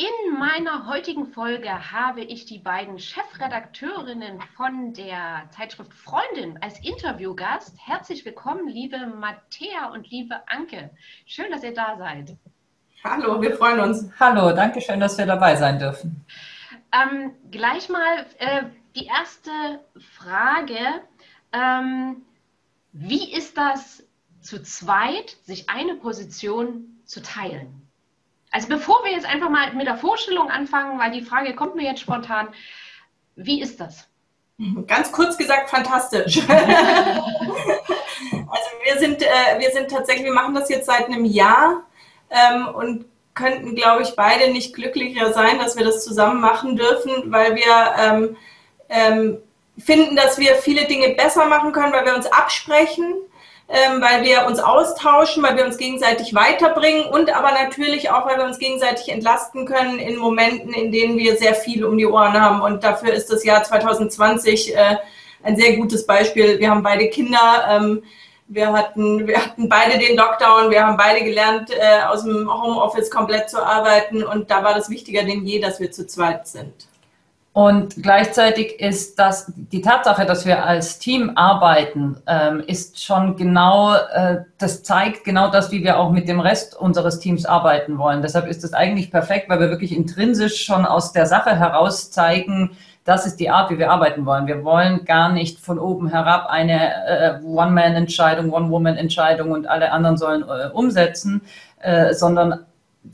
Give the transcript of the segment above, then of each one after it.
In meiner heutigen Folge habe ich die beiden Chefredakteurinnen von der Zeitschrift Freundin als Interviewgast. Herzlich willkommen, liebe Matthäa und liebe Anke. Schön, dass ihr da seid. Hallo, wir freuen uns. Hallo, danke schön, dass wir dabei sein dürfen. Ähm, gleich mal äh, die erste Frage. Ähm, wie ist das zu zweit, sich eine Position zu teilen? Also bevor wir jetzt einfach mal mit der Vorstellung anfangen, weil die Frage kommt mir jetzt spontan, wie ist das? Ganz kurz gesagt, fantastisch. also wir sind, äh, wir sind tatsächlich, wir machen das jetzt seit einem Jahr ähm, und könnten, glaube ich, beide nicht glücklicher sein, dass wir das zusammen machen dürfen, weil wir ähm, ähm, finden, dass wir viele Dinge besser machen können, weil wir uns absprechen ähm, weil wir uns austauschen, weil wir uns gegenseitig weiterbringen und aber natürlich auch, weil wir uns gegenseitig entlasten können in Momenten, in denen wir sehr viel um die Ohren haben. Und dafür ist das Jahr 2020 äh, ein sehr gutes Beispiel. Wir haben beide Kinder. Ähm, wir hatten, wir hatten beide den Lockdown, wir haben beide gelernt, äh, aus dem Homeoffice komplett zu arbeiten und da war das wichtiger denn je, dass wir zu zweit sind. Und gleichzeitig ist das die Tatsache, dass wir als Team arbeiten, ähm, ist schon genau, äh, das zeigt genau das, wie wir auch mit dem Rest unseres Teams arbeiten wollen. Deshalb ist es eigentlich perfekt, weil wir wirklich intrinsisch schon aus der Sache heraus zeigen, das ist die Art, wie wir arbeiten wollen. Wir wollen gar nicht von oben herab eine äh, One-Man-Entscheidung, One-Woman-Entscheidung und alle anderen sollen äh, umsetzen, äh, sondern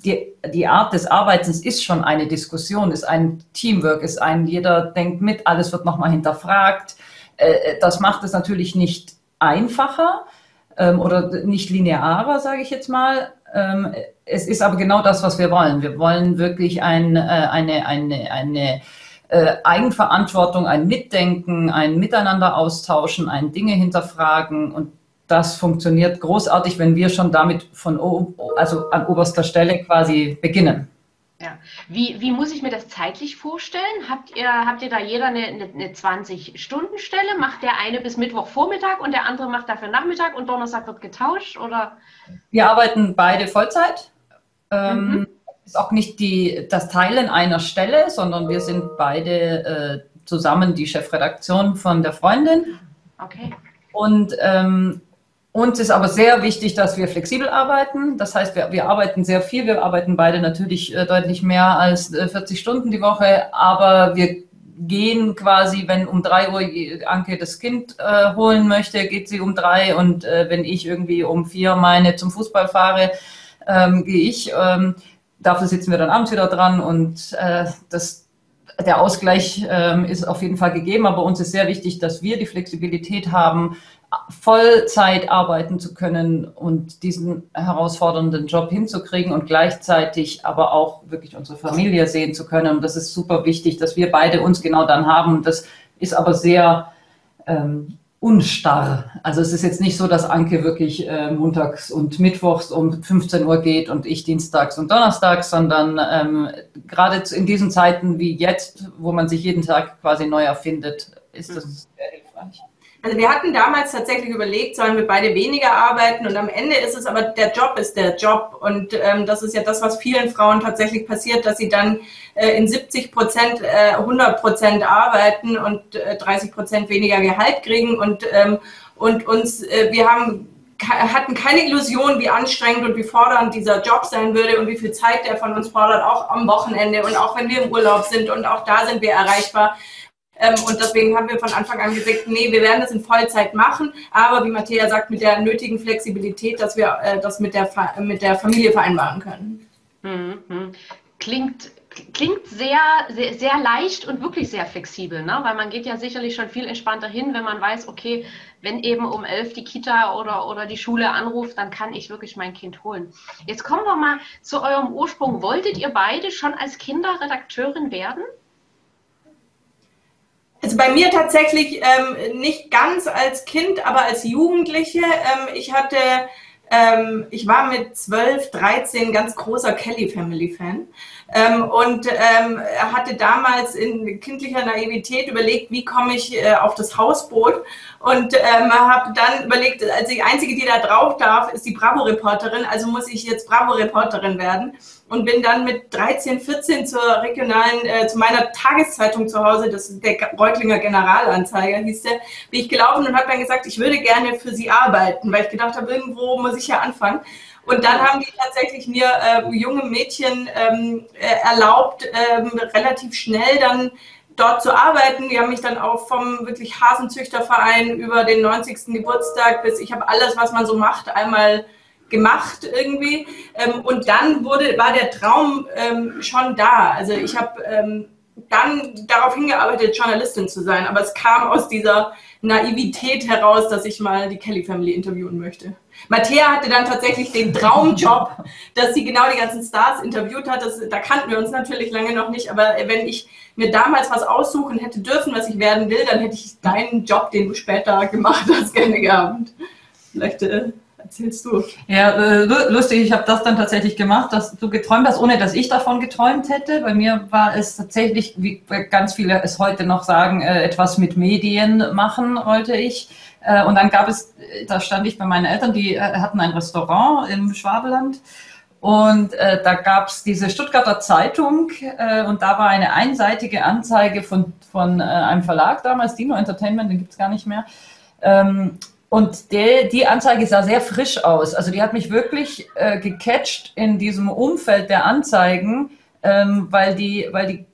die, die Art des Arbeitens ist schon eine Diskussion, ist ein Teamwork, ist ein, jeder denkt mit, alles wird nochmal hinterfragt. Äh, das macht es natürlich nicht einfacher ähm, oder nicht linearer, sage ich jetzt mal. Ähm, es ist aber genau das, was wir wollen. Wir wollen wirklich ein, äh, eine, eine, eine äh, Eigenverantwortung, ein Mitdenken, ein Miteinander austauschen, ein Dinge hinterfragen und das funktioniert großartig, wenn wir schon damit von also an oberster Stelle quasi beginnen. Ja. Wie, wie muss ich mir das zeitlich vorstellen? Habt ihr, habt ihr da jeder eine, eine, eine 20-Stunden-Stelle? Macht der eine bis Mittwochvormittag und der andere macht dafür Nachmittag und Donnerstag wird getauscht? Oder? Wir arbeiten beide Vollzeit. Ähm, mhm. Ist auch nicht die, das Teilen einer Stelle, sondern wir sind beide äh, zusammen die Chefredaktion von der Freundin. Okay. Und ähm, uns ist aber sehr wichtig, dass wir flexibel arbeiten. Das heißt, wir, wir arbeiten sehr viel. Wir arbeiten beide natürlich äh, deutlich mehr als äh, 40 Stunden die Woche, aber wir gehen quasi, wenn um drei Uhr Anke das Kind äh, holen möchte, geht sie um drei und äh, wenn ich irgendwie um vier meine zum Fußball fahre, ähm, gehe ich. Ähm, dafür sitzen wir dann abends wieder dran und äh, das, der Ausgleich ähm, ist auf jeden Fall gegeben, aber uns ist sehr wichtig, dass wir die Flexibilität haben, Vollzeit arbeiten zu können und diesen herausfordernden Job hinzukriegen und gleichzeitig aber auch wirklich unsere Familie sehen zu können. Und das ist super wichtig, dass wir beide uns genau dann haben. Das ist aber sehr ähm, unstarr. Also es ist jetzt nicht so, dass Anke wirklich äh, montags und mittwochs um 15 Uhr geht und ich dienstags und donnerstags, sondern ähm, gerade in diesen Zeiten wie jetzt, wo man sich jeden Tag quasi neu erfindet, ist das sehr hilfreich. Also wir hatten damals tatsächlich überlegt, sollen wir beide weniger arbeiten und am Ende ist es aber, der Job ist der Job und ähm, das ist ja das, was vielen Frauen tatsächlich passiert, dass sie dann äh, in 70 Prozent, äh, 100 Prozent arbeiten und äh, 30 Prozent weniger Gehalt kriegen und, ähm, und uns, äh, wir haben hatten keine Illusion, wie anstrengend und wie fordernd dieser Job sein würde und wie viel Zeit der von uns fordert, auch am Wochenende und auch wenn wir im Urlaub sind und auch da sind wir erreichbar. Ähm, und deswegen haben wir von Anfang an gesagt, nee, wir werden das in Vollzeit machen, aber wie Matthäa sagt, mit der nötigen Flexibilität, dass wir äh, das mit der, mit der Familie vereinbaren können. Mhm. Klingt, klingt sehr, sehr, sehr leicht und wirklich sehr flexibel, ne? weil man geht ja sicherlich schon viel entspannter hin, wenn man weiß, okay, wenn eben um elf die Kita oder, oder die Schule anruft, dann kann ich wirklich mein Kind holen. Jetzt kommen wir mal zu eurem Ursprung. Wolltet ihr beide schon als Kinder Redakteurin werden? Also bei mir tatsächlich ähm, nicht ganz als Kind, aber als Jugendliche. Ähm, ich hatte, ähm, ich war mit 12, 13 ganz großer Kelly Family Fan ähm, und ähm, hatte damals in kindlicher Naivität überlegt, wie komme ich äh, auf das Hausboot? Und ähm, habe dann überlegt, als die einzige, die da drauf darf, ist die Bravo-Reporterin, also muss ich jetzt Bravo-Reporterin werden und bin dann mit 13, 14 zur regionalen, äh, zu meiner Tageszeitung zu Hause, das der Reutlinger Generalanzeiger hieß der, bin ich gelaufen und habe dann gesagt, ich würde gerne für sie arbeiten, weil ich gedacht habe, irgendwo muss ich ja anfangen. Und dann haben die tatsächlich mir äh, junge Mädchen ähm, äh, erlaubt, ähm, relativ schnell dann dort zu arbeiten. Die haben mich dann auch vom wirklich Hasenzüchterverein über den 90. Geburtstag bis ich habe alles, was man so macht, einmal gemacht irgendwie. Ähm, und dann wurde, war der Traum ähm, schon da. Also ich habe ähm, dann darauf hingearbeitet, Journalistin zu sein. Aber es kam aus dieser Naivität heraus, dass ich mal die Kelly Family interviewen möchte. Matthäa hatte dann tatsächlich den Traumjob, dass sie genau die ganzen Stars interviewt hat. Das, da kannten wir uns natürlich lange noch nicht, aber wenn ich mir damals was aussuchen hätte dürfen, was ich werden will, dann hätte ich deinen Job, den du später gemacht hast, gerne gehabt. Vielleicht äh, erzählst du. Ja, äh, lustig, ich habe das dann tatsächlich gemacht, dass du geträumt hast, ohne dass ich davon geträumt hätte. Bei mir war es tatsächlich, wie ganz viele es heute noch sagen, äh, etwas mit Medien machen wollte ich. Äh, und dann gab es, da stand ich bei meinen Eltern, die hatten ein Restaurant im Schwabeland. Und äh, da gab es diese Stuttgarter Zeitung äh, und da war eine einseitige Anzeige von, von äh, einem Verlag damals, Dino Entertainment, den gibt es gar nicht mehr. Ähm, und die, die Anzeige sah sehr frisch aus. Also die hat mich wirklich äh, gecatcht in diesem Umfeld der Anzeigen, ähm, weil, die, weil die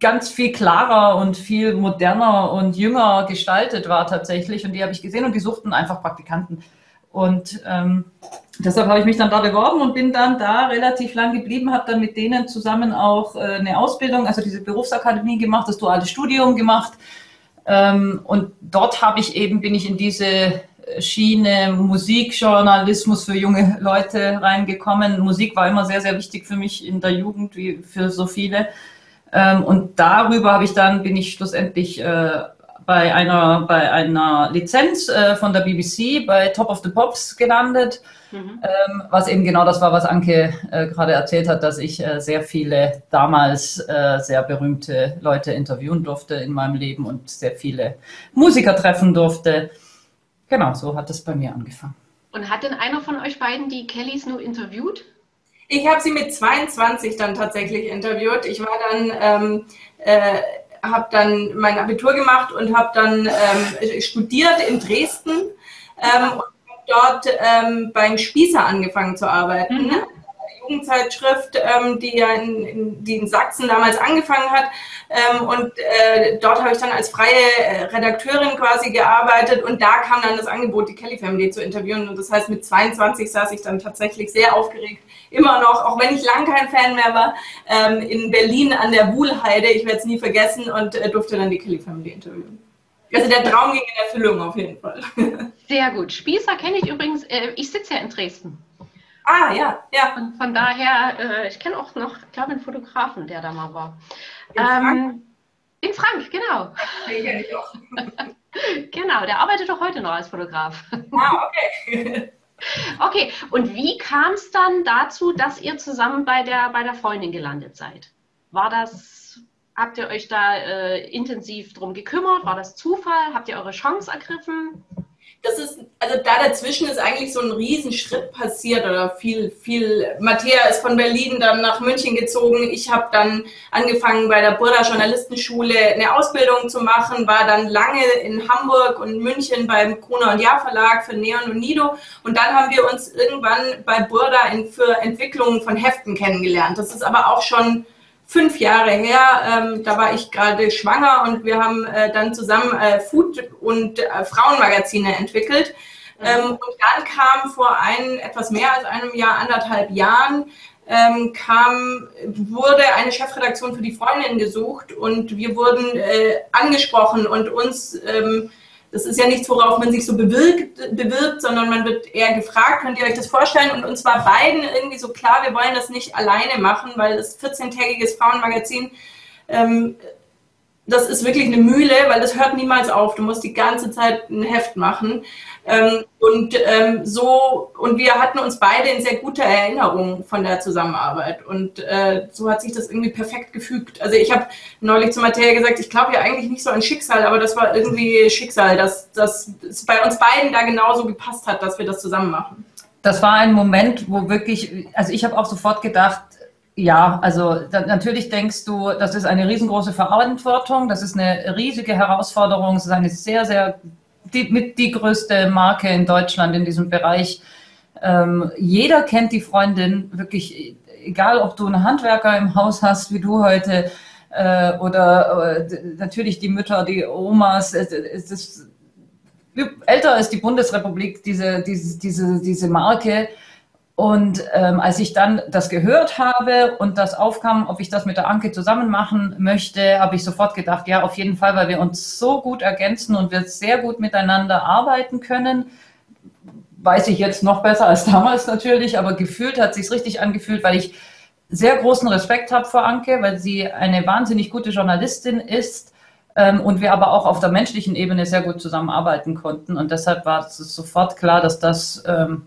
ganz viel klarer und viel moderner und jünger gestaltet war tatsächlich. Und die habe ich gesehen und die suchten einfach Praktikanten. Und ähm, deshalb habe ich mich dann da beworben und bin dann da relativ lang geblieben, habe dann mit denen zusammen auch äh, eine Ausbildung, also diese Berufsakademie gemacht, das duale Studium gemacht. Ähm, und dort habe ich eben, bin ich in diese Schiene Musikjournalismus für junge Leute reingekommen. Musik war immer sehr, sehr wichtig für mich in der Jugend, wie für so viele. Ähm, und darüber habe ich dann, bin ich schlussendlich äh, bei einer, bei einer Lizenz äh, von der BBC bei Top of the Pops gelandet, mhm. ähm, was eben genau das war, was Anke äh, gerade erzählt hat, dass ich sehr viele damals sehr berühmte Leute interviewen durfte in meinem Leben und sehr viele Musiker treffen durfte. Genau, so hat es bei mir angefangen. Und hat denn einer von euch beiden die Kellys nur interviewt? Ich habe sie mit 22 dann tatsächlich interviewt. Ich war dann, ähm, äh, habe dann mein Abitur gemacht und habe dann ähm, studiert in Dresden ähm, und dort ähm, beim Spießer angefangen zu arbeiten. Mhm. Jugendzeitschrift, ähm, die ja in, in, die in Sachsen damals angefangen hat. Ähm, und äh, dort habe ich dann als freie äh, Redakteurin quasi gearbeitet und da kam dann das Angebot, die Kelly Family zu interviewen. Und das heißt, mit 22 saß ich dann tatsächlich sehr aufgeregt, immer noch, auch wenn ich lang kein Fan mehr war, ähm, in Berlin an der Wuhlheide. Ich werde es nie vergessen und äh, durfte dann die Kelly Family interviewen. Also der Traum ging in Erfüllung auf jeden Fall. Sehr gut. Spießer kenne ich übrigens. Äh, ich sitze ja in Dresden. Ah, ja, ja. Und von daher, äh, ich kenne auch noch, ich glaube, einen Fotografen, der da mal war. In Frank, ähm, in Frank genau. Den kenne ich auch. genau, der arbeitet auch heute noch als Fotograf. Ah, okay. Okay, und wie kam es dann dazu, dass ihr zusammen bei der, bei der Freundin gelandet seid? War das, habt ihr euch da äh, intensiv drum gekümmert? War das Zufall? Habt ihr eure Chance ergriffen? Das ist, also da dazwischen ist eigentlich so ein Riesenschritt passiert oder viel, viel. Matthäa ist von Berlin dann nach München gezogen. Ich habe dann angefangen bei der Burda Journalistenschule eine Ausbildung zu machen, war dann lange in Hamburg und München beim Gruner und Jahr Verlag für Neon und Nido. Und dann haben wir uns irgendwann bei Burda für Entwicklungen von Heften kennengelernt. Das ist aber auch schon fünf Jahre her. Ähm, da war ich gerade schwanger und wir haben äh, dann zusammen äh, Food- und äh, Frauenmagazine entwickelt. Ähm, und dann kam vor ein, etwas mehr als einem Jahr, anderthalb Jahren, ähm, kam, wurde eine Chefredaktion für die Freundin gesucht und wir wurden äh, angesprochen und uns ähm, das ist ja nichts, worauf man sich so bewirkt, bewirbt, sondern man wird eher gefragt, könnt ihr euch das vorstellen? Und uns war beiden irgendwie so klar, wir wollen das nicht alleine machen, weil das 14-tägiges Frauenmagazin ähm, das ist wirklich eine Mühle, weil das hört niemals auf. Du musst die ganze Zeit ein Heft machen. Ähm, und ähm, so, und wir hatten uns beide in sehr guter Erinnerung von der Zusammenarbeit. Und äh, so hat sich das irgendwie perfekt gefügt. Also ich habe neulich zu Matthäa gesagt, ich glaube ja eigentlich nicht so an Schicksal, aber das war irgendwie Schicksal, dass, dass es bei uns beiden da genauso gepasst hat, dass wir das zusammen machen. Das war ein Moment, wo wirklich, also ich habe auch sofort gedacht, ja, also da, natürlich denkst du, das ist eine riesengroße Verantwortung, das ist eine riesige Herausforderung, es ist eine sehr, sehr, die, mit die größte Marke in Deutschland in diesem Bereich. Ähm, jeder kennt die Freundin, wirklich, egal ob du einen Handwerker im Haus hast, wie du heute, äh, oder äh, natürlich die Mütter, die Omas, es, es ist, älter ist die Bundesrepublik, diese, diese, diese, diese Marke. Und ähm, als ich dann das gehört habe und das aufkam, ob ich das mit der Anke zusammen machen möchte, habe ich sofort gedacht, ja, auf jeden Fall, weil wir uns so gut ergänzen und wir sehr gut miteinander arbeiten können. Weiß ich jetzt noch besser als damals natürlich, aber gefühlt hat sich richtig angefühlt, weil ich sehr großen Respekt habe vor Anke, weil sie eine wahnsinnig gute Journalistin ist ähm, und wir aber auch auf der menschlichen Ebene sehr gut zusammenarbeiten konnten. Und deshalb war es sofort klar, dass das ähm,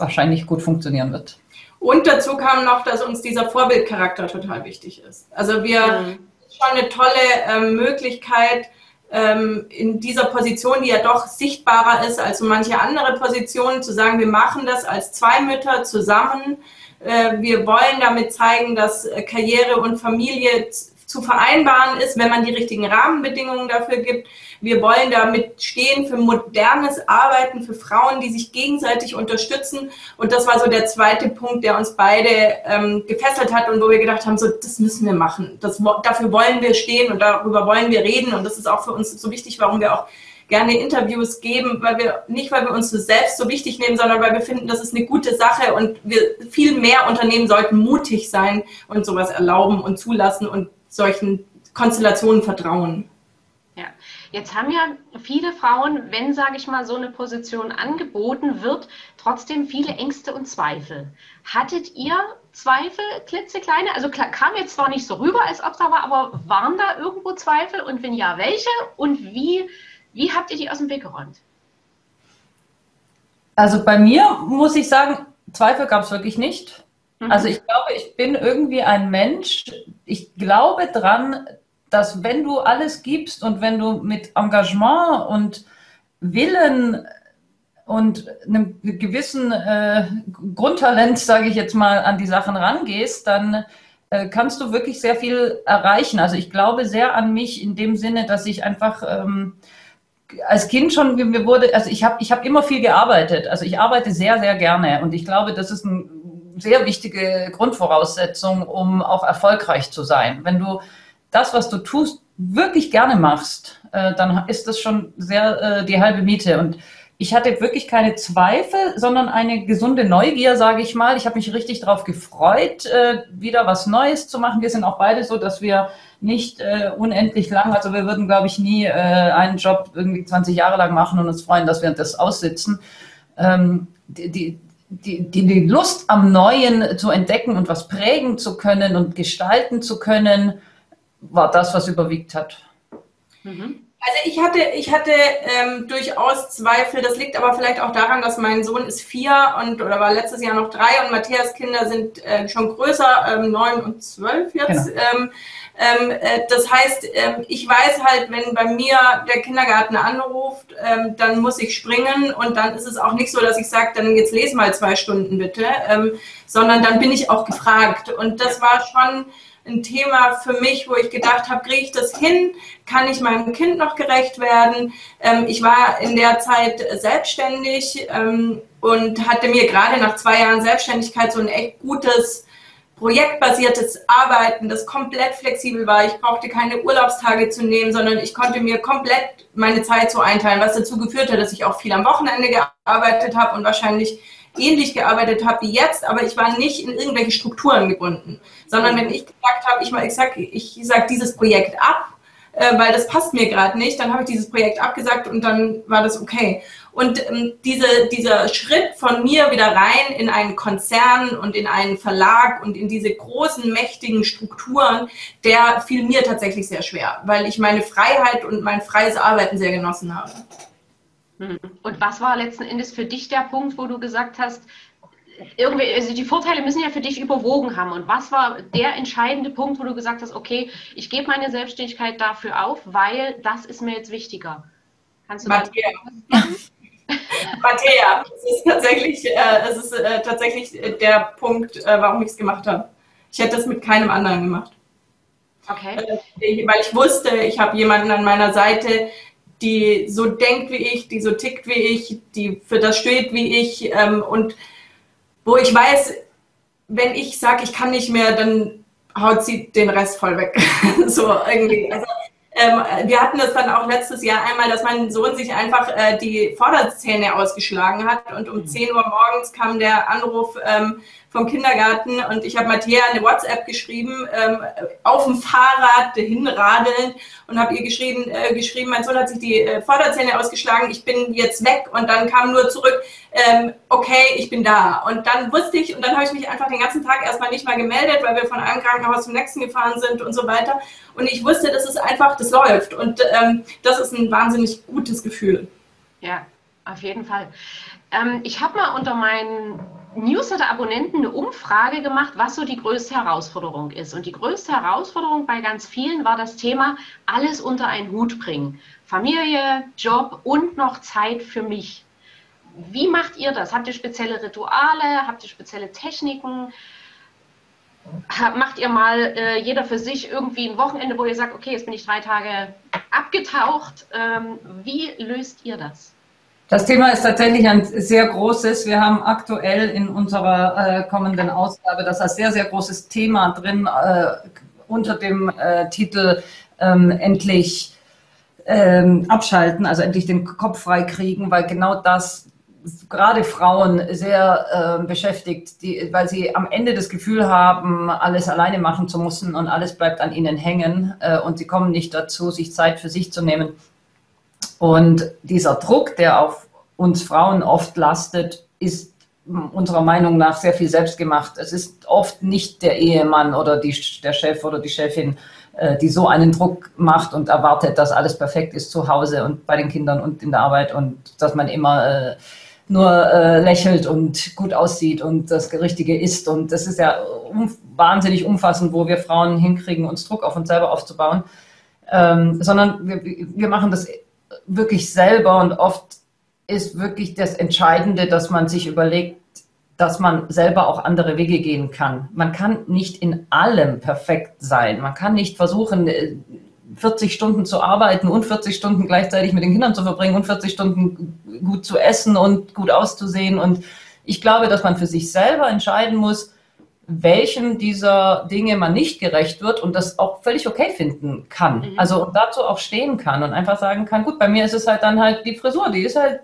wahrscheinlich gut funktionieren wird. Und dazu kam noch, dass uns dieser Vorbildcharakter total wichtig ist. Also wir mhm. schon eine tolle ähm, Möglichkeit ähm, in dieser Position, die ja doch sichtbarer ist als so manche andere Positionen, zu sagen, wir machen das als zwei Mütter zusammen. Äh, wir wollen damit zeigen, dass äh, Karriere und Familie zu vereinbaren ist, wenn man die richtigen Rahmenbedingungen dafür gibt. Wir wollen damit stehen für modernes Arbeiten, für Frauen, die sich gegenseitig unterstützen. Und das war so der zweite Punkt, der uns beide ähm, gefesselt hat und wo wir gedacht haben, so, das müssen wir machen. Das, dafür wollen wir stehen und darüber wollen wir reden. Und das ist auch für uns so wichtig, warum wir auch gerne Interviews geben, weil wir nicht, weil wir uns selbst so wichtig nehmen, sondern weil wir finden, das ist eine gute Sache und wir viel mehr Unternehmen sollten mutig sein und sowas erlauben und zulassen und solchen Konstellationen vertrauen. Jetzt haben ja viele Frauen, wenn, sage ich mal, so eine Position angeboten wird, trotzdem viele Ängste und Zweifel. Hattet ihr Zweifel, klitzekleine? Also kam jetzt zwar nicht so rüber, als ob da war, aber waren da irgendwo Zweifel? Und wenn ja, welche? Und wie, wie habt ihr die aus dem Weg geräumt? Also bei mir muss ich sagen, Zweifel gab es wirklich nicht. Mhm. Also ich glaube, ich bin irgendwie ein Mensch. Ich glaube dran, dass wenn du alles gibst und wenn du mit Engagement und Willen und einem gewissen äh, Grundtalent, sage ich jetzt mal, an die Sachen rangehst, dann äh, kannst du wirklich sehr viel erreichen. Also ich glaube sehr an mich in dem Sinne, dass ich einfach ähm, als Kind schon, mir wurde, also ich habe ich hab immer viel gearbeitet. Also ich arbeite sehr, sehr gerne und ich glaube, das ist ein sehr wichtige Grundvoraussetzung, um auch erfolgreich zu sein. Wenn du das, was du tust, wirklich gerne machst, äh, dann ist das schon sehr äh, die halbe Miete. Und ich hatte wirklich keine Zweifel, sondern eine gesunde Neugier, sage ich mal. Ich habe mich richtig darauf gefreut, äh, wieder was Neues zu machen. Wir sind auch beide so, dass wir nicht äh, unendlich lang, also wir würden, glaube ich, nie äh, einen Job irgendwie 20 Jahre lang machen und uns freuen, dass wir das aussitzen. Ähm, die, die, die, die, Lust am Neuen zu entdecken und was prägen zu können und gestalten zu können, war das, was überwiegt hat. Mhm. Also ich hatte, ich hatte ähm, durchaus Zweifel. Das liegt aber vielleicht auch daran, dass mein Sohn ist vier und oder war letztes Jahr noch drei und Matthias Kinder sind äh, schon größer, ähm, neun und zwölf jetzt. Genau. Ähm, ähm, äh, das heißt, ähm, ich weiß halt, wenn bei mir der Kindergarten anruft, ähm, dann muss ich springen und dann ist es auch nicht so, dass ich sage, dann jetzt lese mal zwei Stunden bitte, ähm, sondern dann bin ich auch gefragt. Und das war schon ein Thema für mich, wo ich gedacht habe, kriege ich das hin? Kann ich meinem Kind noch gerecht werden? Ähm, ich war in der Zeit selbstständig ähm, und hatte mir gerade nach zwei Jahren Selbstständigkeit so ein echt gutes projektbasiertes Arbeiten, das komplett flexibel war. Ich brauchte keine Urlaubstage zu nehmen, sondern ich konnte mir komplett meine Zeit so einteilen, was dazu geführt hat, dass ich auch viel am Wochenende gearbeitet habe und wahrscheinlich ähnlich gearbeitet habe wie jetzt, aber ich war nicht in irgendwelche Strukturen gebunden, sondern wenn ich gesagt habe, ich, ich sage ich sag dieses Projekt ab, äh, weil das passt mir gerade nicht, dann habe ich dieses Projekt abgesagt und dann war das okay. Und ähm, diese, dieser Schritt von mir wieder rein in einen Konzern und in einen Verlag und in diese großen, mächtigen Strukturen, der fiel mir tatsächlich sehr schwer, weil ich meine Freiheit und mein freies Arbeiten sehr genossen habe. Hm. Und was war letzten Endes für dich der Punkt, wo du gesagt hast, irgendwie, also die Vorteile müssen ja für dich überwogen haben. Und was war der entscheidende Punkt, wo du gesagt hast, okay, ich gebe meine Selbstständigkeit dafür auf, weil das ist mir jetzt wichtiger? Kannst du Matthäa. Matthäa, es ist tatsächlich, äh, es ist äh, tatsächlich der Punkt, äh, warum ich es gemacht habe. Ich hätte das mit keinem anderen gemacht. Okay. Äh, weil ich wusste, ich habe jemanden an meiner Seite, die so denkt wie ich, die so tickt wie ich, die für das steht wie ich ähm, und wo ich weiß, wenn ich sage, ich kann nicht mehr, dann haut sie den Rest voll weg. so irgendwie. Also, ähm, wir hatten das dann auch letztes Jahr einmal, dass mein Sohn sich einfach äh, die Vorderzähne ausgeschlagen hat und um 10 mhm. Uhr morgens kam der Anruf, ähm, vom Kindergarten und ich habe Matthäa eine WhatsApp geschrieben, ähm, auf dem Fahrrad hinradeln und habe ihr geschrieben, äh, geschrieben, mein Sohn hat sich die äh, Vorderzähne ausgeschlagen, ich bin jetzt weg und dann kam nur zurück, ähm, okay, ich bin da. Und dann wusste ich und dann habe ich mich einfach den ganzen Tag erstmal nicht mal gemeldet, weil wir von einem Krankenhaus zum nächsten gefahren sind und so weiter. Und ich wusste, das ist einfach, das läuft und ähm, das ist ein wahnsinnig gutes Gefühl. Ja, auf jeden Fall. Ähm, ich habe mal unter meinen Newsletter-Abonnenten eine Umfrage gemacht, was so die größte Herausforderung ist. Und die größte Herausforderung bei ganz vielen war das Thema, alles unter einen Hut bringen. Familie, Job und noch Zeit für mich. Wie macht ihr das? Habt ihr spezielle Rituale? Habt ihr spezielle Techniken? Macht ihr mal äh, jeder für sich irgendwie ein Wochenende, wo ihr sagt, okay, jetzt bin ich drei Tage abgetaucht. Ähm, wie löst ihr das? Das Thema ist tatsächlich ein sehr großes. Wir haben aktuell in unserer äh, kommenden Ausgabe das als sehr, sehr großes Thema drin äh, unter dem äh, Titel ähm, endlich ähm, abschalten, also endlich den Kopf frei kriegen, weil genau das gerade Frauen sehr äh, beschäftigt, die, weil sie am Ende das Gefühl haben, alles alleine machen zu müssen und alles bleibt an ihnen hängen äh, und sie kommen nicht dazu, sich Zeit für sich zu nehmen. Und dieser Druck, der auf uns Frauen oft lastet, ist unserer Meinung nach sehr viel selbst gemacht. Es ist oft nicht der Ehemann oder die, der Chef oder die Chefin, äh, die so einen Druck macht und erwartet, dass alles perfekt ist zu Hause und bei den Kindern und in der Arbeit und dass man immer äh, nur äh, lächelt und gut aussieht und das Richtige ist. Und das ist ja um, wahnsinnig umfassend, wo wir Frauen hinkriegen, uns Druck auf uns selber aufzubauen. Ähm, sondern wir, wir machen das wirklich selber und oft ist wirklich das Entscheidende, dass man sich überlegt, dass man selber auch andere Wege gehen kann. Man kann nicht in allem perfekt sein. Man kann nicht versuchen, 40 äh, Stunden zu arbeiten und 40 Stunden gleichzeitig mit den Kindern zu verbringen und 40 Stunden gut zu essen und gut auszusehen. Und ich glaube, dass man für sich selber entscheiden muss, welchen dieser Dinge man nicht gerecht wird und das auch völlig okay finden kann. Mhm. Also dazu auch stehen kann und einfach sagen kann, gut, bei mir ist es halt dann halt die Frisur, die ist halt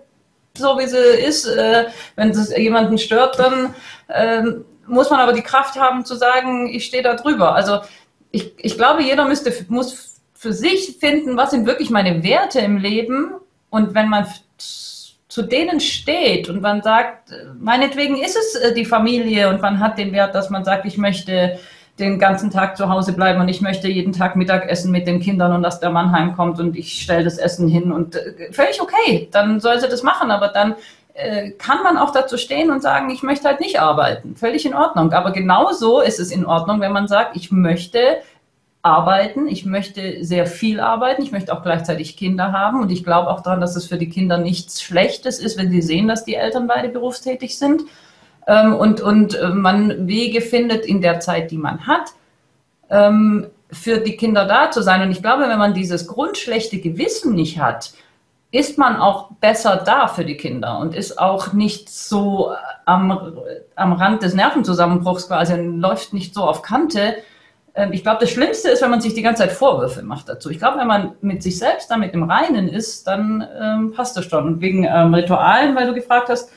so, wie sie ist. Äh, wenn es jemanden stört, dann äh, muss man aber die Kraft haben zu sagen, ich stehe da drüber. Also ich, ich glaube, jeder müsste, muss für sich finden, was sind wirklich meine Werte im Leben. Und wenn man zu denen steht und man sagt, meinetwegen ist es äh, die Familie und man hat den Wert, dass man sagt, ich möchte den ganzen Tag zu Hause bleiben und ich möchte jeden Tag Mittagessen mit den Kindern und dass der Mann heimkommt und ich stelle das Essen hin und äh, völlig okay, dann soll sie das machen, aber dann äh, kann man auch dazu stehen und sagen, ich möchte halt nicht arbeiten. Völlig in Ordnung. Aber genauso ist es in Ordnung, wenn man sagt, ich möchte arbeiten, ich möchte sehr viel arbeiten, ich möchte auch gleichzeitig Kinder haben und ich glaube auch daran, dass es für die Kinder nichts Schlechtes ist, wenn sie sehen, dass die Eltern beide berufstätig sind ähm, und, und äh, man Wege findet in der Zeit, die man hat, ähm, für die Kinder da zu sein. Und ich glaube, wenn man dieses grundschlechte Gewissen nicht hat, ist man auch besser da für die Kinder und ist auch nicht so am, am Rand des Nervenzusammenbruchs quasi und läuft nicht so auf Kante. Ähm, ich glaube, das Schlimmste ist, wenn man sich die ganze Zeit Vorwürfe macht dazu. Ich glaube, wenn man mit sich selbst damit im Reinen ist, dann ähm, passt das schon. Und wegen ähm, Ritualen, weil du gefragt hast,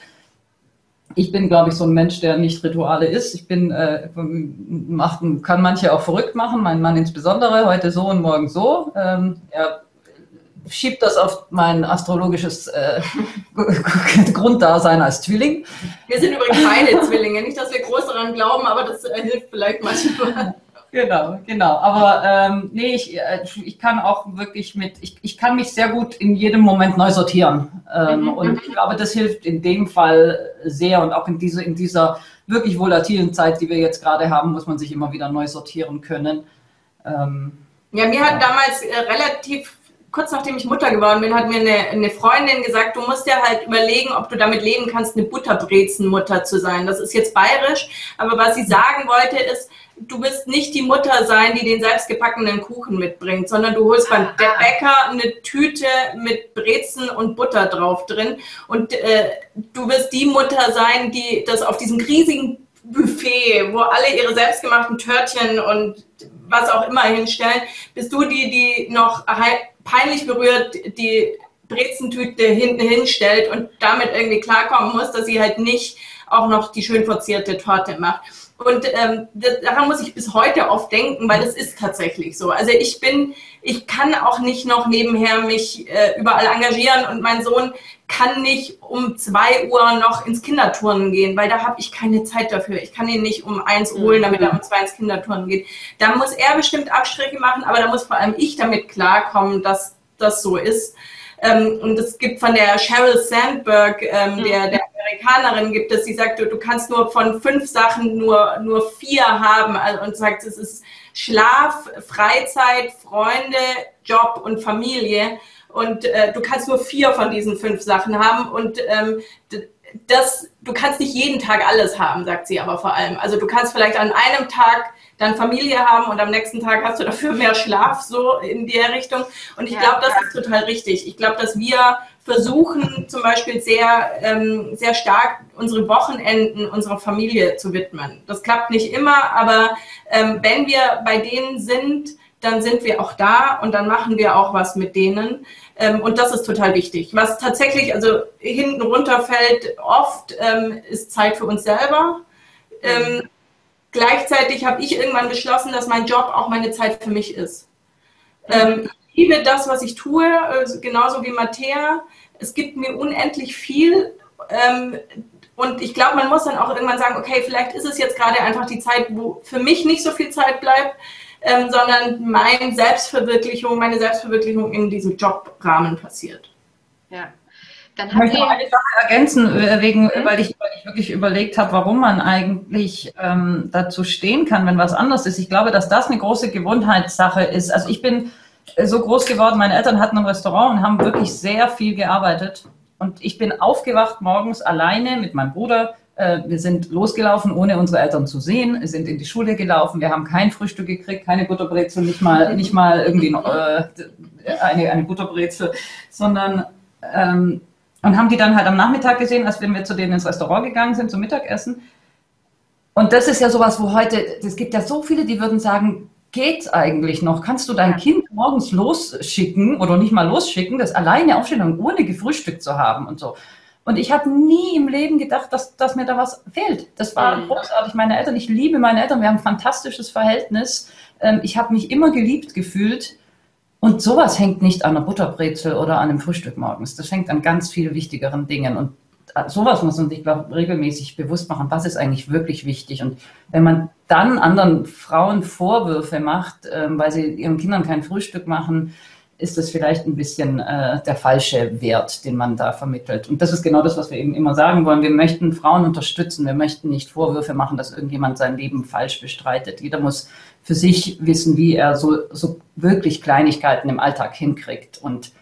ich bin, glaube ich, so ein Mensch, der nicht Rituale ist. Ich bin, äh, macht, kann manche auch verrückt machen, mein Mann insbesondere, heute so und morgen so. Ähm, er schiebt das auf mein astrologisches äh, Grunddasein als Zwilling. Wir sind übrigens beide Zwillinge, nicht, dass wir groß daran glauben, aber das äh, hilft vielleicht manchmal. Genau, genau. Aber ähm, nee, ich, äh, ich kann auch wirklich mit, ich, ich kann mich sehr gut in jedem Moment neu sortieren. Ähm, mhm. Und ich glaube, das hilft in dem Fall sehr und auch in, diese, in dieser wirklich volatilen Zeit, die wir jetzt gerade haben, muss man sich immer wieder neu sortieren können. Ähm, ja, mir hat damals äh, relativ kurz nachdem ich Mutter geworden bin, hat mir eine, eine Freundin gesagt, du musst dir halt überlegen, ob du damit leben kannst, eine Butterbrezenmutter zu sein. Das ist jetzt bayerisch, aber was sie sagen wollte ist, du wirst nicht die Mutter sein, die den selbstgepackenen Kuchen mitbringt, sondern du holst beim Bäcker eine Tüte mit Brezen und Butter drauf drin und äh, du wirst die Mutter sein, die das auf diesem riesigen Buffet, wo alle ihre selbstgemachten Törtchen und was auch immer hinstellen, bist du die, die noch peinlich berührt die Brezentüte hinten hinstellt und damit irgendwie klarkommen muss, dass sie halt nicht auch noch die schön verzierte Torte macht. Und ähm, daran muss ich bis heute oft denken, weil es ist tatsächlich so. Also ich bin, ich kann auch nicht noch nebenher mich äh, überall engagieren und mein Sohn kann nicht um zwei Uhr noch ins Kinderturnen gehen, weil da habe ich keine Zeit dafür. Ich kann ihn nicht um eins holen, mhm. damit er um zwei ins Kinderturnen geht. Da muss er bestimmt Abstriche machen, aber da muss vor allem ich damit klarkommen, dass das so ist. Ähm, und es gibt von der Sheryl Sandberg, ähm, mhm. der, der Amerikanerin, gibt es, sie sagt, du, du kannst nur von fünf Sachen nur, nur vier haben also, und sagt, es ist Schlaf, Freizeit, Freunde, Job und Familie. Und äh, du kannst nur vier von diesen fünf Sachen haben. Und ähm, das, du kannst nicht jeden Tag alles haben, sagt sie aber vor allem. Also du kannst vielleicht an einem Tag dann Familie haben und am nächsten Tag hast du dafür mehr Schlaf, so in der Richtung. Und ich ja, glaube, das ist total richtig. Ich glaube, dass wir versuchen zum Beispiel sehr, ähm, sehr stark unsere Wochenenden unserer Familie zu widmen. Das klappt nicht immer, aber ähm, wenn wir bei denen sind, dann sind wir auch da und dann machen wir auch was mit denen. Ähm, und das ist total wichtig. Was tatsächlich also hinten runterfällt oft, ähm, ist Zeit für uns selber. Gleichzeitig habe ich irgendwann beschlossen, dass mein Job auch meine Zeit für mich ist. Ähm, ich liebe das, was ich tue, also genauso wie Mattea. Es gibt mir unendlich viel. Ähm, und ich glaube, man muss dann auch irgendwann sagen, okay, vielleicht ist es jetzt gerade einfach die Zeit, wo für mich nicht so viel Zeit bleibt ähm, sondern meine Selbstverwirklichung, meine Selbstverwirklichung in diesem Jobrahmen passiert. Ja. Dann ich möchte noch eine Sache ergänzen, äh, wegen, mhm. weil, ich, weil ich wirklich überlegt habe, warum man eigentlich ähm, dazu stehen kann, wenn was anders ist. Ich glaube, dass das eine große Gewohnheitssache ist. Also ich bin so groß geworden, meine Eltern hatten ein Restaurant und haben wirklich sehr viel gearbeitet. Und ich bin aufgewacht morgens alleine mit meinem Bruder äh, wir sind losgelaufen, ohne unsere Eltern zu sehen, sind in die Schule gelaufen, wir haben kein Frühstück gekriegt, keine Butterbrezel, nicht mal, nicht mal irgendwie äh, eine, eine Butterbrezel, sondern ähm, und haben die dann halt am Nachmittag gesehen, als wenn wir zu denen ins Restaurant gegangen sind zum Mittagessen. Und das ist ja sowas, wo heute, es gibt ja so viele, die würden sagen, geht's eigentlich noch? Kannst du dein Kind morgens losschicken oder nicht mal losschicken, das alleine aufstehen und ohne gefrühstückt zu haben und so? Und ich habe nie im Leben gedacht, dass, dass mir da was fehlt. Das war großartig. Meine Eltern, ich liebe meine Eltern, wir haben ein fantastisches Verhältnis. Ähm, ich habe mich immer geliebt gefühlt. Und sowas hängt nicht an einer Butterbrezel oder an einem Frühstück morgens. Das hängt an ganz viel wichtigeren Dingen. Und äh, sowas muss man sich, glaube regelmäßig bewusst machen. Was ist eigentlich wirklich wichtig? Und wenn man dann anderen Frauen Vorwürfe macht, ähm, weil sie ihren Kindern kein Frühstück machen, ist das vielleicht ein bisschen äh, der falsche Wert, den man da vermittelt. Und das ist genau das, was wir eben immer sagen wollen. Wir möchten Frauen unterstützen. Wir möchten nicht Vorwürfe machen, dass irgendjemand sein Leben falsch bestreitet. Jeder muss für sich wissen, wie er so, so wirklich Kleinigkeiten im Alltag hinkriegt und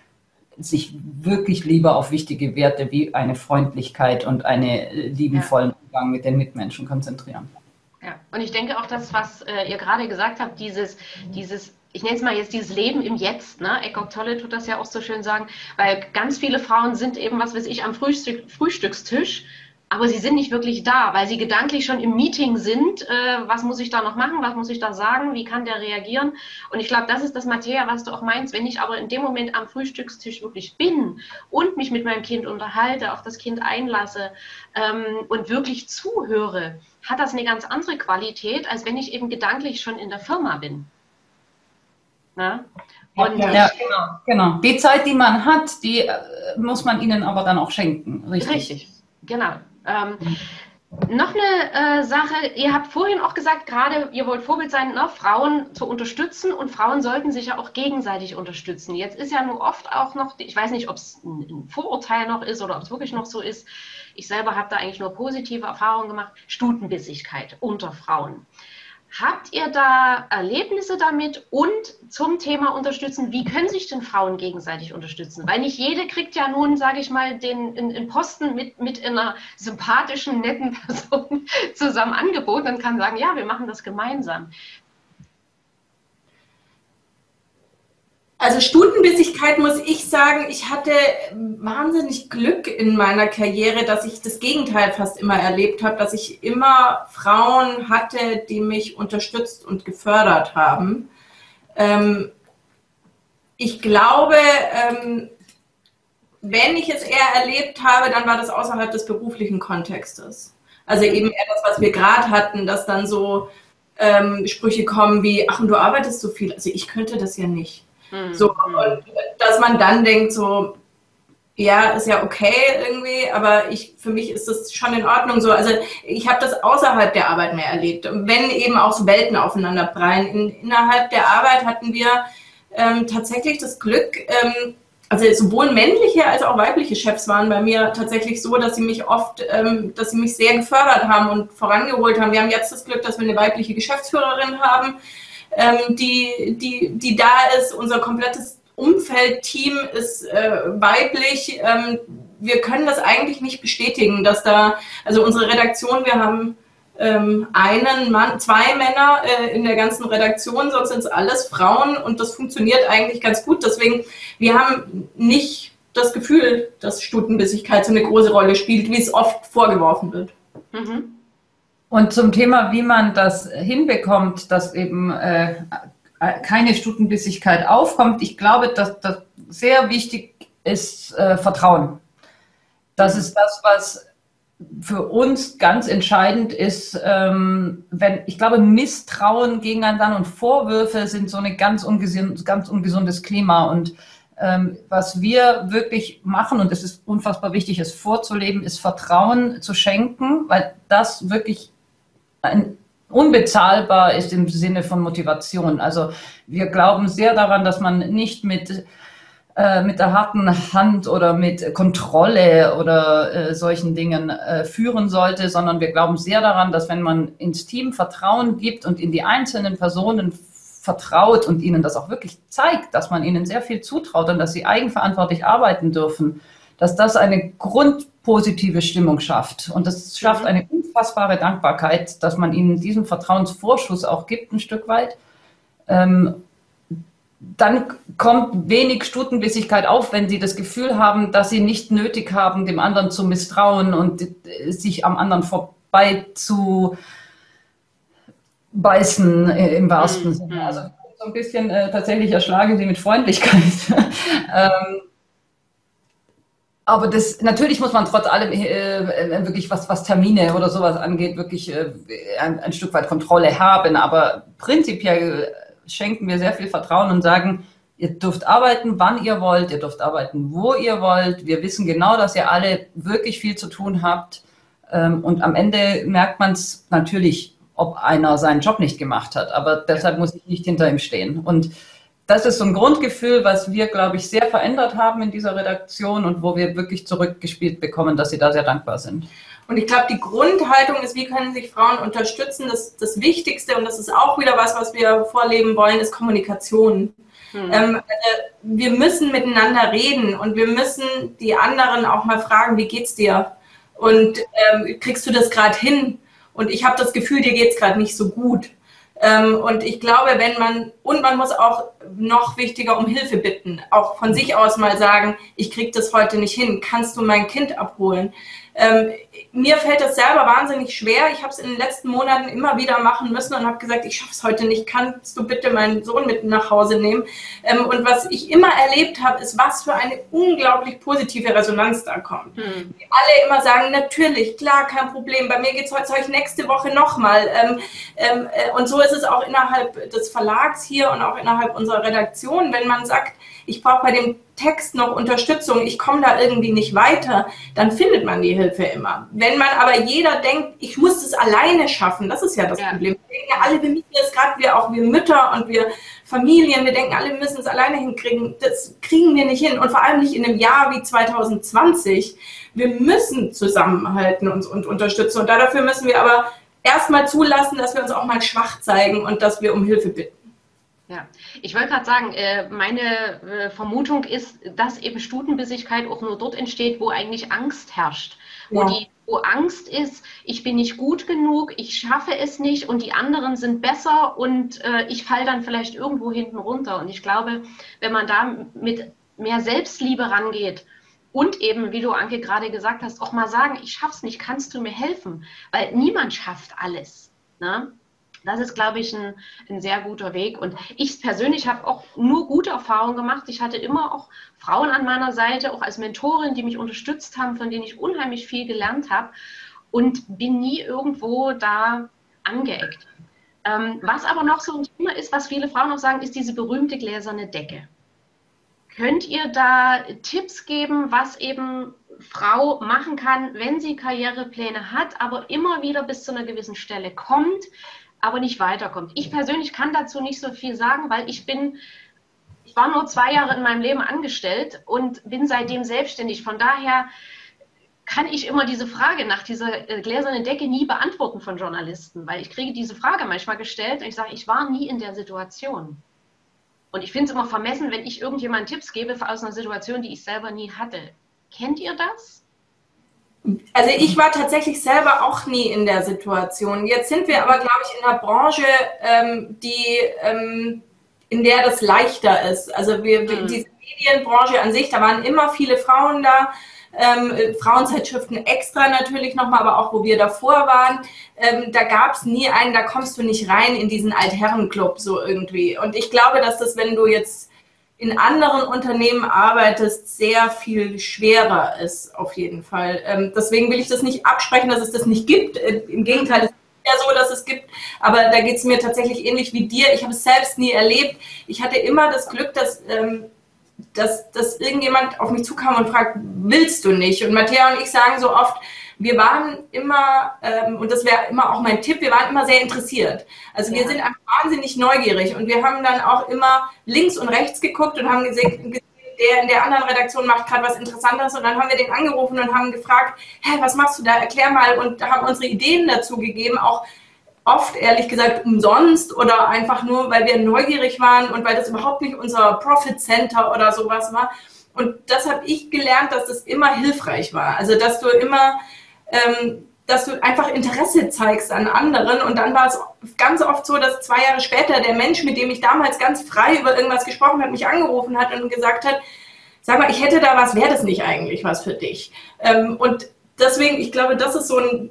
sich wirklich lieber auf wichtige Werte wie eine Freundlichkeit und einen liebenvollen Umgang mit den Mitmenschen konzentrieren. Ja, und ich denke auch, dass, was äh, ihr gerade gesagt habt, dieses, dieses ich nenne es mal jetzt dieses Leben im Jetzt, ne? Eckhart Tolle tut das ja auch so schön sagen, weil ganz viele Frauen sind eben, was weiß ich, am Frühstück, Frühstückstisch, aber sie sind nicht wirklich da, weil sie gedanklich schon im Meeting sind. Äh, was muss ich da noch machen? Was muss ich da sagen? Wie kann der reagieren? Und ich glaube, das ist das Materia, was du auch meinst. Wenn ich aber in dem Moment am Frühstückstisch wirklich bin und mich mit meinem Kind unterhalte, auf das Kind einlasse ähm, und wirklich zuhöre, hat das eine ganz andere Qualität, als wenn ich eben gedanklich schon in der Firma bin. Ne? Und ja, genau, genau. Die Zeit, die man hat, die äh, muss man ihnen aber dann auch schenken. Richtig, richtig genau. Ähm, noch eine äh, Sache, ihr habt vorhin auch gesagt, gerade ihr wollt Vorbild sein, ne, Frauen zu unterstützen und Frauen sollten sich ja auch gegenseitig unterstützen. Jetzt ist ja nur oft auch noch, ich weiß nicht, ob es ein Vorurteil noch ist oder ob es wirklich noch so ist, ich selber habe da eigentlich nur positive Erfahrungen gemacht, Stutenbissigkeit unter Frauen. Habt ihr da Erlebnisse damit und zum Thema Unterstützen, wie können sich denn Frauen gegenseitig unterstützen? Weil nicht jede kriegt ja nun, sage ich mal, den in, in Posten mit, mit einer sympathischen, netten Person zusammen angeboten und kann sagen, ja, wir machen das gemeinsam. Also Stutenbissigkeit muss ich sagen, ich hatte wahnsinnig Glück in meiner Karriere, dass ich das Gegenteil fast immer erlebt habe, dass ich immer Frauen hatte, die mich unterstützt und gefördert haben. Ähm, ich glaube, ähm, wenn ich es eher erlebt habe, dann war das außerhalb des beruflichen Kontextes. Also eben eher das, was wir gerade hatten, dass dann so ähm, Sprüche kommen wie, ach, und du arbeitest so viel. Also ich könnte das ja nicht. Mhm. So, dass man dann denkt, so, ja, ist ja okay irgendwie, aber ich, für mich ist das schon in Ordnung so. Also ich habe das außerhalb der Arbeit mehr erlebt, wenn eben auch so Welten aufeinander prallen. In, innerhalb der Arbeit hatten wir ähm, tatsächlich das Glück, ähm, also sowohl männliche als auch weibliche Chefs waren bei mir tatsächlich so, dass sie mich oft, ähm, dass sie mich sehr gefördert haben und vorangeholt haben. Wir haben jetzt das Glück, dass wir eine weibliche Geschäftsführerin haben, ähm, die, die, die da ist. Unser komplettes Umfeldteam ist äh, weiblich. Ähm, wir können das eigentlich nicht bestätigen, dass da, also unsere Redaktion, wir haben ähm, einen Mann, zwei Männer äh, in der ganzen Redaktion, sonst sind es alles Frauen und das funktioniert eigentlich ganz gut. Deswegen, wir haben nicht das Gefühl, dass Stutenbissigkeit so eine große Rolle spielt, wie es oft vorgeworfen wird. Mhm. Und zum Thema, wie man das hinbekommt, dass eben äh, keine Stutenbissigkeit aufkommt, ich glaube, dass das sehr wichtig ist äh, Vertrauen. Das ist das, was für uns ganz entscheidend ist, ähm, wenn ich glaube, Misstrauen gegeneinander und Vorwürfe sind so ein ganz, ungesund, ganz ungesundes Klima und ähm, was wir wirklich machen, und es ist unfassbar wichtig, es vorzuleben, ist Vertrauen zu schenken, weil das wirklich unbezahlbar ist im Sinne von Motivation. Also wir glauben sehr daran, dass man nicht mit äh, mit der harten Hand oder mit Kontrolle oder äh, solchen Dingen äh, führen sollte, sondern wir glauben sehr daran, dass wenn man ins Team Vertrauen gibt und in die einzelnen Personen vertraut und ihnen das auch wirklich zeigt, dass man ihnen sehr viel zutraut und dass sie eigenverantwortlich arbeiten dürfen, dass das eine grundpositive Stimmung schafft. Und das schafft mhm. eine unfassbare Dankbarkeit, dass man ihnen diesen Vertrauensvorschuss auch gibt, ein Stück weit. Ähm, dann kommt wenig Stutenbissigkeit auf, wenn sie das Gefühl haben, dass sie nicht nötig haben, dem anderen zu misstrauen und äh, sich am anderen vorbei zu beißen äh, im wahrsten mhm. Sinne. Also so ein bisschen äh, tatsächlich erschlagen sie mit Freundlichkeit. ähm, aber das, natürlich muss man trotz allem äh, äh, wirklich, was, was Termine oder sowas angeht, wirklich äh, ein, ein, Stück weit Kontrolle haben. Aber prinzipiell schenken wir sehr viel Vertrauen und sagen, ihr dürft arbeiten, wann ihr wollt, ihr dürft arbeiten, wo ihr wollt. Wir wissen genau, dass ihr alle wirklich viel zu tun habt. Ähm, und am Ende merkt man es natürlich, ob einer seinen Job nicht gemacht hat. Aber deshalb muss ich nicht hinter ihm stehen. Und das ist so ein Grundgefühl, was wir, glaube ich, sehr verändert haben in dieser Redaktion und wo wir wirklich zurückgespielt bekommen, dass sie da sehr dankbar sind. Und ich glaube, die Grundhaltung ist, wie können sich Frauen unterstützen? Das, das Wichtigste, und das ist auch wieder was, was wir vorleben wollen, ist Kommunikation. Hm. Ähm, also wir müssen miteinander reden und wir müssen die anderen auch mal fragen, wie geht's dir? Und ähm, kriegst du das gerade hin? Und ich habe das Gefühl, dir geht's gerade nicht so gut. Ähm, und ich glaube, wenn man, und man muss auch noch wichtiger um Hilfe bitten, auch von sich aus mal sagen, ich kriege das heute nicht hin, kannst du mein Kind abholen? Ähm, mir fällt das selber wahnsinnig schwer. Ich habe es in den letzten Monaten immer wieder machen müssen und habe gesagt, ich schaffe es heute nicht. Kannst du bitte meinen Sohn mit nach Hause nehmen? Ähm, und was ich immer erlebt habe, ist, was für eine unglaublich positive Resonanz da kommt. Hm. Alle immer sagen, natürlich, klar, kein Problem. Bei mir geht es heute euch nächste Woche nochmal. Ähm, ähm, äh, und so ist es auch innerhalb des Verlags hier und auch innerhalb unserer Redaktion, wenn man sagt, ich brauche bei dem Text noch Unterstützung, ich komme da irgendwie nicht weiter, dann findet man die Hilfe immer. Wenn man aber jeder denkt, ich muss es alleine schaffen, das ist ja das ja. Problem. Wir denken ja alle, wir müssen das gerade, wir auch wir Mütter und wir Familien, wir denken alle, wir müssen es alleine hinkriegen. Das kriegen wir nicht hin und vor allem nicht in einem Jahr wie 2020. Wir müssen zusammenhalten und, und unterstützen und dafür müssen wir aber erstmal zulassen, dass wir uns auch mal schwach zeigen und dass wir um Hilfe bitten. Ja, ich wollte gerade sagen, äh, meine äh, Vermutung ist, dass eben Stutenbissigkeit auch nur dort entsteht, wo eigentlich Angst herrscht. Ja. Wo, die, wo Angst ist, ich bin nicht gut genug, ich schaffe es nicht und die anderen sind besser und äh, ich falle dann vielleicht irgendwo hinten runter. Und ich glaube, wenn man da mit mehr Selbstliebe rangeht und eben, wie du Anke gerade gesagt hast, auch mal sagen, ich schaff's nicht, kannst du mir helfen? Weil niemand schafft alles. Ne? Das ist, glaube ich, ein, ein, sehr guter Weg. Und ich persönlich habe auch nur gute Erfahrungen gemacht. Ich hatte immer auch Frauen an meiner Seite, auch als Mentorin, die mich unterstützt haben, von denen ich unheimlich viel gelernt habe und bin nie irgendwo da angeeckt. Ähm, was aber noch so ein Thema ist, was viele Frauen auch sagen, ist diese berühmte gläserne Decke. Könnt ihr da Tipps geben, was eben Frau machen kann, wenn sie Karrierepläne hat, aber immer wieder bis zu einer gewissen Stelle kommt, aber nicht weiterkommt. Ich persönlich kann dazu nicht so viel sagen, weil ich bin, ich war nur zwei Jahre in meinem Leben angestellt und bin seitdem selbstständig. Von daher kann ich immer diese Frage nach dieser äh, gläsernen Decke nie beantworten von Journalisten, weil ich kriege diese Frage manchmal gestellt und ich sage, ich war nie in der Situation. Und ich finde es immer vermessen, wenn ich irgendjemandem Tipps gebe aus einer Situation, die ich selber nie hatte. Kennt ihr das? Also ich war tatsächlich selber auch nie in der Situation. Jetzt sind wir aber, glaube ich, in einer Branche, ähm, die, ähm, in der das leichter ist. Also wir, mhm. diese Medienbranche an sich, da waren immer viele Frauen da. Ähm, Frauenzeitschriften extra natürlich nochmal, aber auch wo wir davor waren, ähm, da gab es nie einen, da kommst du nicht rein in diesen Altherrenclub so irgendwie. Und ich glaube, dass das, wenn du jetzt in anderen Unternehmen arbeitest, sehr viel schwerer ist, auf jeden Fall. Ähm, deswegen will ich das nicht absprechen, dass es das nicht gibt. Äh, Im Gegenteil, es ist ja so, dass es gibt. Aber da geht es mir tatsächlich ähnlich wie dir. Ich habe es selbst nie erlebt. Ich hatte immer das Glück, dass, ähm, dass, dass irgendjemand auf mich zukam und fragt, willst du nicht? Und Matthäa und ich sagen so oft, wir waren immer, ähm, und das wäre immer auch mein Tipp, wir waren immer sehr interessiert. Also wir sind einfach wahnsinnig neugierig und wir haben dann auch immer links und rechts geguckt und haben gesehen, der in der anderen Redaktion macht gerade was Interessantes und dann haben wir den angerufen und haben gefragt, hä, was machst du da, erklär mal und haben unsere Ideen dazu gegeben, auch oft ehrlich gesagt umsonst oder einfach nur, weil wir neugierig waren und weil das überhaupt nicht unser Profit Center oder sowas war. Und das habe ich gelernt, dass das immer hilfreich war. Also dass du immer ähm, dass du einfach Interesse zeigst an anderen. Und dann war es ganz oft so, dass zwei Jahre später der Mensch, mit dem ich damals ganz frei über irgendwas gesprochen habe, mich angerufen hat und gesagt hat, sag mal, ich hätte da was, wäre das nicht eigentlich was für dich? Ähm, und deswegen, ich glaube, das ist so ein,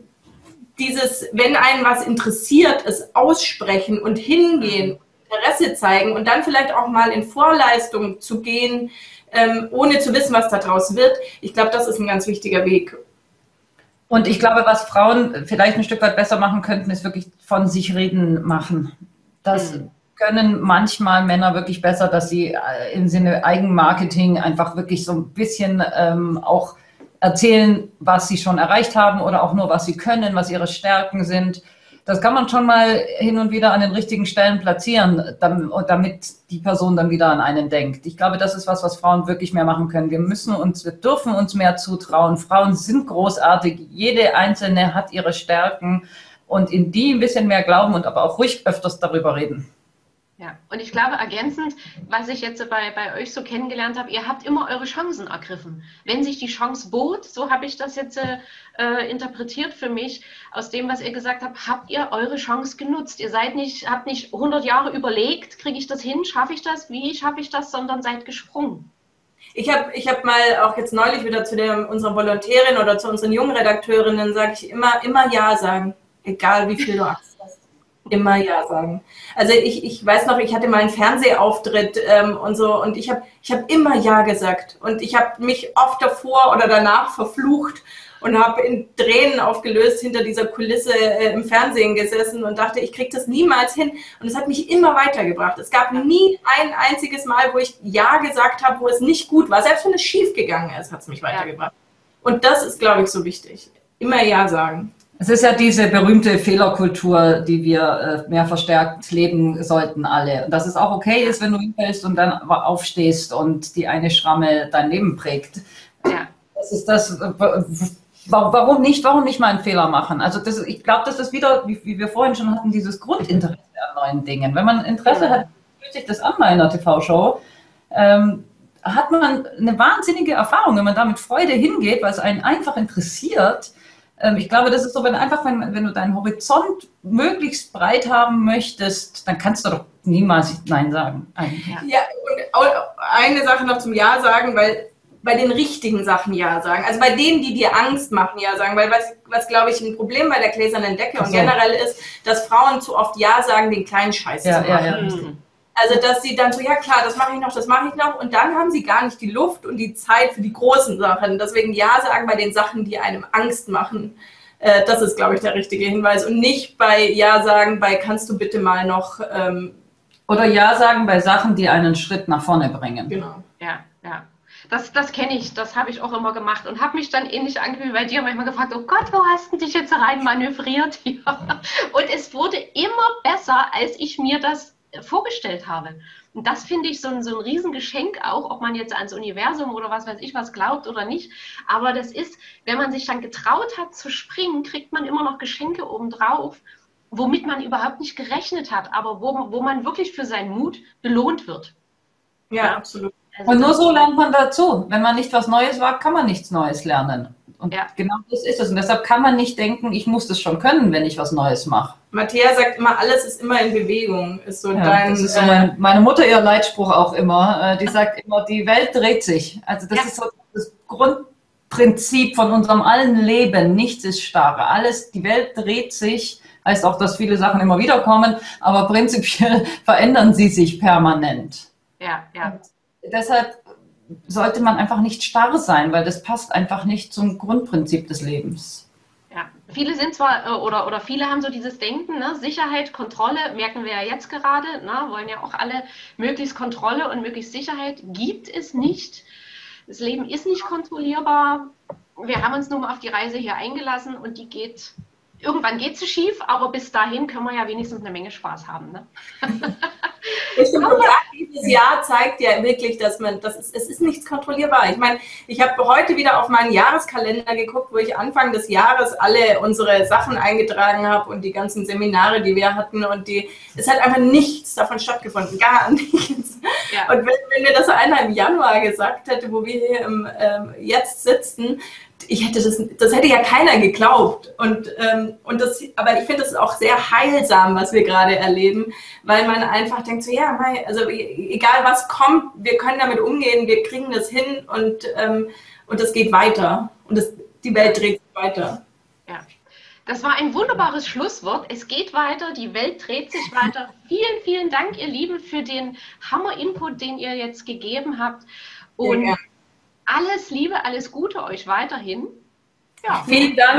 dieses, wenn einen was interessiert, es aussprechen und hingehen, Interesse zeigen und dann vielleicht auch mal in Vorleistung zu gehen, ähm, ohne zu wissen, was daraus wird. Ich glaube, das ist ein ganz wichtiger Weg. Und ich glaube, was Frauen vielleicht ein Stück weit besser machen könnten, ist wirklich von sich reden machen. Das mhm. können manchmal Männer wirklich besser, dass sie äh, im Sinne Eigenmarketing einfach wirklich so ein bisschen ähm, auch erzählen, was sie schon erreicht haben oder auch nur, was sie können, was ihre Stärken sind das kann man schon mal hin und wieder an den richtigen Stellen platzieren, damit die Person dann wieder an einen denkt. Ich glaube, das ist was, was Frauen wirklich mehr machen können. Wir müssen uns, wir dürfen uns mehr zutrauen. Frauen sind großartig. Jede einzelne hat ihre Stärken und in die ein bisschen mehr glauben und aber auch ruhig öfters darüber reden. Ja, und ich glaube ergänzend, was ich jetzt bei, bei euch so kennengelernt habe, ihr habt immer eure Chancen ergriffen. Wenn sich die Chance bot, so habe ich das jetzt äh, interpretiert für mich, aus dem, was ihr gesagt habt, habt ihr eure Chance genutzt. Ihr seid nicht, habt nicht 100 Jahre überlegt, kriege ich das hin, schaffe ich das, wie schaffe ich das, sondern seid gesprungen. Ich habe ich hab mal auch jetzt neulich wieder zu der, unserer Volontärin oder zu unseren jungen Redakteurinnen, sage ich immer, immer Ja sagen, egal wie viel du hast immer Ja sagen. Also ich, ich weiß noch, ich hatte mal einen Fernsehauftritt ähm, und so und ich habe ich hab immer Ja gesagt und ich habe mich oft davor oder danach verflucht und habe in Tränen aufgelöst hinter dieser Kulisse äh, im Fernsehen gesessen und dachte, ich kriege das niemals hin. Und es hat mich immer weitergebracht. Es gab nie ein einziges Mal, wo ich Ja gesagt habe, wo es nicht gut war. Selbst wenn es schief gegangen ist, hat es mich weitergebracht. Und das ist, glaube ich, so wichtig. Immer Ja sagen. Es ist ja diese berühmte Fehlerkultur, die wir äh, mehr verstärkt leben sollten alle. Und dass es auch okay ist, wenn du hinfällst und dann aufstehst und die eine Schramme dein Leben prägt. Ja. Das ist das, warum nicht, warum nicht mal einen Fehler machen? Also das, ich glaube, das ist wieder, wie, wie, wir vorhin schon hatten, dieses Grundinteresse an neuen Dingen. Wenn man Interesse ja. hat, fühlt sich das an bei einer TV-Show, ähm, hat man eine wahnsinnige Erfahrung, wenn man da mit Freude hingeht, weil es einen einfach interessiert. Ähm, ich glaube, das ist so, wenn einfach, wenn, wenn du deinen Horizont möglichst breit haben möchtest, dann kannst du doch niemals Nein sagen. Eigentlich. Ja, und eine Sache noch zum Ja sagen, weil bei den richtigen Sachen Ja sagen. Also bei denen, die dir Angst machen, Ja sagen. Weil was, was glaube ich, ein Problem bei der gläsernen Decke so. und generell ist, dass Frauen zu oft Ja sagen, den kleinen Scheiß ja, zu machen. Ja, ja. Mhm. Also, dass sie dann so, ja klar, das mache ich noch, das mache ich noch. Und dann haben sie gar nicht die Luft und die Zeit für die großen Sachen. Deswegen Ja sagen bei den Sachen, die einem Angst machen. Äh, das ist, glaube ich, der richtige Hinweis. Und nicht bei Ja sagen, bei kannst du bitte mal noch. Ähm, Oder Ja sagen bei Sachen, die einen Schritt nach vorne bringen. Genau. Ja, ja. Das, das kenne ich, das habe ich auch immer gemacht und habe mich dann ähnlich angefühlt bei dir manchmal gefragt, oh Gott, wo hast du dich jetzt rein manövriert hier? Und es wurde immer besser, als ich mir das vorgestellt habe. Und das finde ich so ein, so ein Riesengeschenk auch, ob man jetzt ans Universum oder was weiß ich was glaubt oder nicht. Aber das ist, wenn man sich dann getraut hat zu springen, kriegt man immer noch Geschenke obendrauf, womit man überhaupt nicht gerechnet hat, aber wo, wo man wirklich für seinen Mut belohnt wird. Ja, ja. absolut. Also und nur so lernt man dazu. Wenn man nicht was Neues wagt, kann man nichts Neues lernen. Und ja. genau das ist es. Und deshalb kann man nicht denken, ich muss das schon können, wenn ich was Neues mache. Matthäa sagt immer, alles ist immer in Bewegung. Ist so ja, dein, das ist so mein, meine Mutter ihr Leitspruch auch immer. Äh, die sagt immer, die Welt dreht sich. Also das ja. ist so das Grundprinzip von unserem allen Leben. Nichts ist starr. Alles, die Welt dreht sich. Heißt auch, dass viele Sachen immer wieder kommen, aber prinzipiell verändern sie sich permanent. Ja, ja. Und deshalb sollte man einfach nicht starr sein, weil das passt einfach nicht zum Grundprinzip des Lebens. Ja, viele sind zwar äh, oder, oder viele haben so dieses Denken, ne? Sicherheit, Kontrolle, merken wir ja jetzt gerade, ne? wollen ja auch alle möglichst Kontrolle und möglichst Sicherheit. Gibt es nicht. Das Leben ist nicht kontrollierbar. Wir haben uns nun mal auf die Reise hier eingelassen und die geht irgendwann geht es schief, aber bis dahin können wir ja wenigstens eine Menge Spaß haben. Ne? Dieses Jahr zeigt ja wirklich, dass man, das ist, es ist nichts kontrollierbar. Ich meine, ich habe heute wieder auf meinen Jahreskalender geguckt, wo ich Anfang des Jahres alle unsere Sachen eingetragen habe und die ganzen Seminare, die wir hatten und die, es hat einfach nichts davon stattgefunden, gar nichts. Ja. Und wenn, wenn mir das einer im Januar gesagt hätte, wo wir hier im, ähm, jetzt sitzen, ich hätte das, das hätte ja keiner geglaubt. Und, ähm, und das, aber ich finde es auch sehr heilsam, was wir gerade erleben, weil man einfach denkt, so ja, also e, egal was kommt, wir können damit umgehen, wir kriegen das hin und, ähm, und das geht weiter. Und das, die Welt dreht sich weiter. Ja. Das war ein wunderbares Schlusswort. Es geht weiter, die Welt dreht sich weiter. vielen, vielen Dank, ihr Lieben, für den Hammer-Input, den ihr jetzt gegeben habt. Und ja, alles Liebe, alles Gute euch weiterhin. Ja. Vielen Dank.